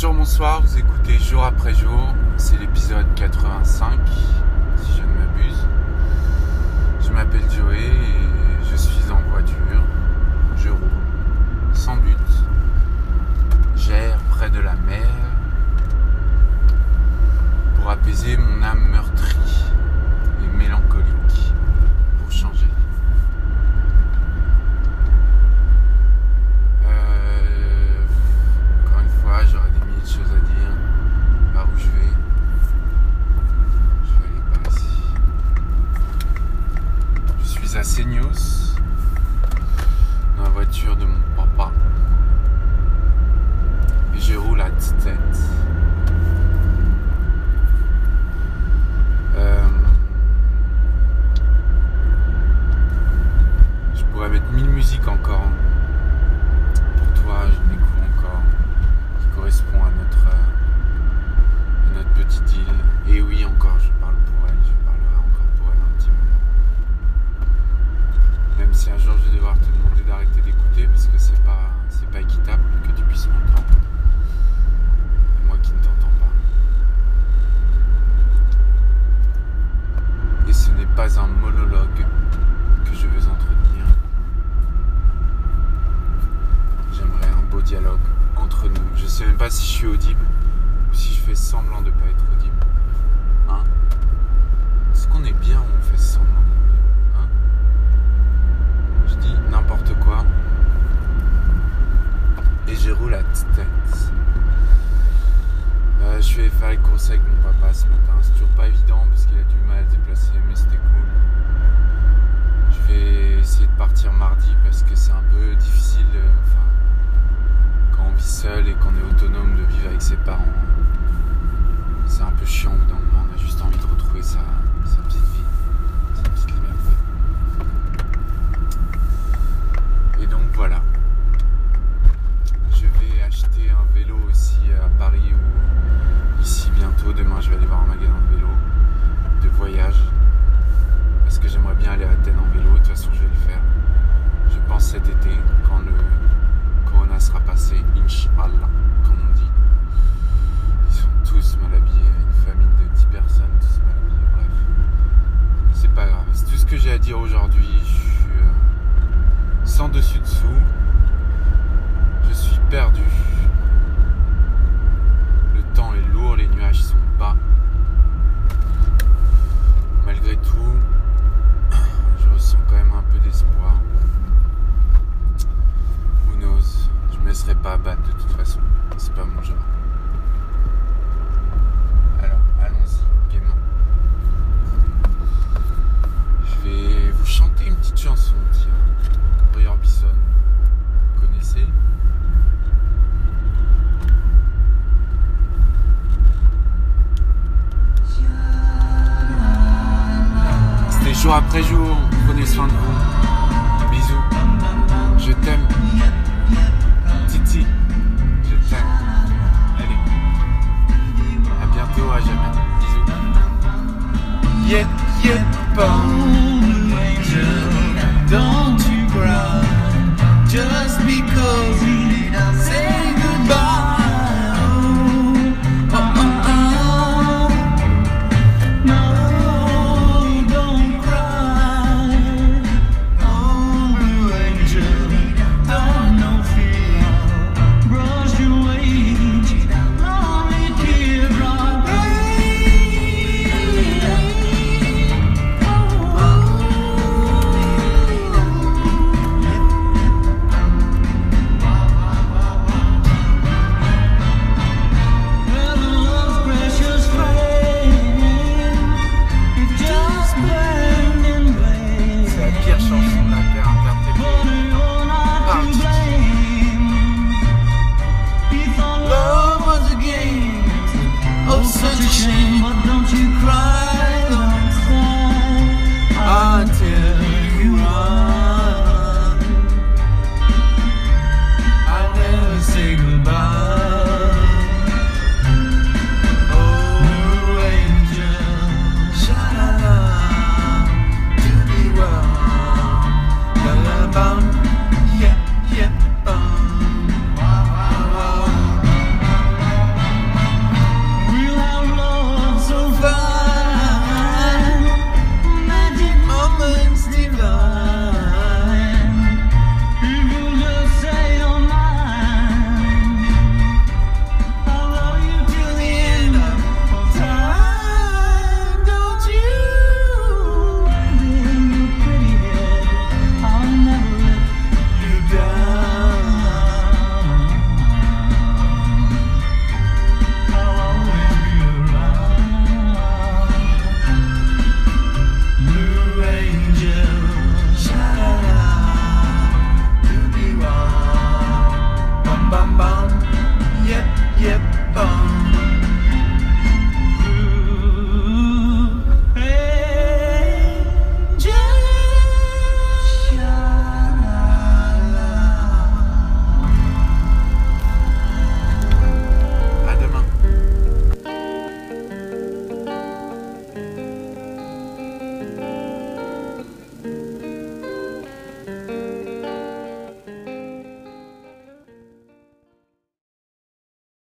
Bonjour, bonsoir, vous écoutez jour après jour, c'est l'épisode 85, si je ne m'abuse. Je m'appelle Joey et je suis en voiture, je roule, sans but, j'erre près de la mer pour apaiser mon âme meurtrie et mélancolique, pour changer. Euh, encore une fois, j'aurais des milliers de choses à dire. Par où je vais Je vais aller par ici. Je suis à Seignos, dans la voiture de mon papa. Et je roule à tête. Euh, je pourrais mettre mille musiques encore. Pour toi, je découvre encore. Qui correspond à notre, euh, à notre petite île. Et oui, encore, je parle pour elle. Je parlerai encore pour elle un petit moment. Même si un jour je devoir te demander d'arrêter d'écouter parce que c'est pas, c'est pas équitable que tu puisses m'entendre. Moi qui ne t'entends pas. Et ce n'est pas un monologue que je veux entretenir. J'aimerais un beau dialogue entre nous. Je sais même pas si je suis audible ou si je fais semblant de pas être audible. Hein Est-ce qu'on est bien ou on fait semblant d'être Hein Je dis n'importe quoi. Et je roule à tête. Euh, je allé faire les courses avec mon papa ce matin. C'est toujours pas évident parce qu'il a du mal à se déplacer, mais c'était cool. Je vais essayer de partir mardi parce que c'est un peu difficile. euh, quand on vit seul et qu'on est autonome de vivre avec ses parents, c'est un peu chiant. Le moment, on a juste envie de retrouver sa, sa petite vie, sa petite liberté. Et donc voilà. À Athènes en vélo. De toute façon, je vais le faire. Je pense cet été, quand le Corona sera passé. Inch'Allah, comme on dit. Ils sont tous mal habillés. Une famille de 10 personnes, tous mal habillés. Bref. C'est pas grave. C'est tout ce que j'ai à dire aujourd'hui. Je suis euh, sans dessus-dessous. Je suis perdu. Yet, bon angel, don't you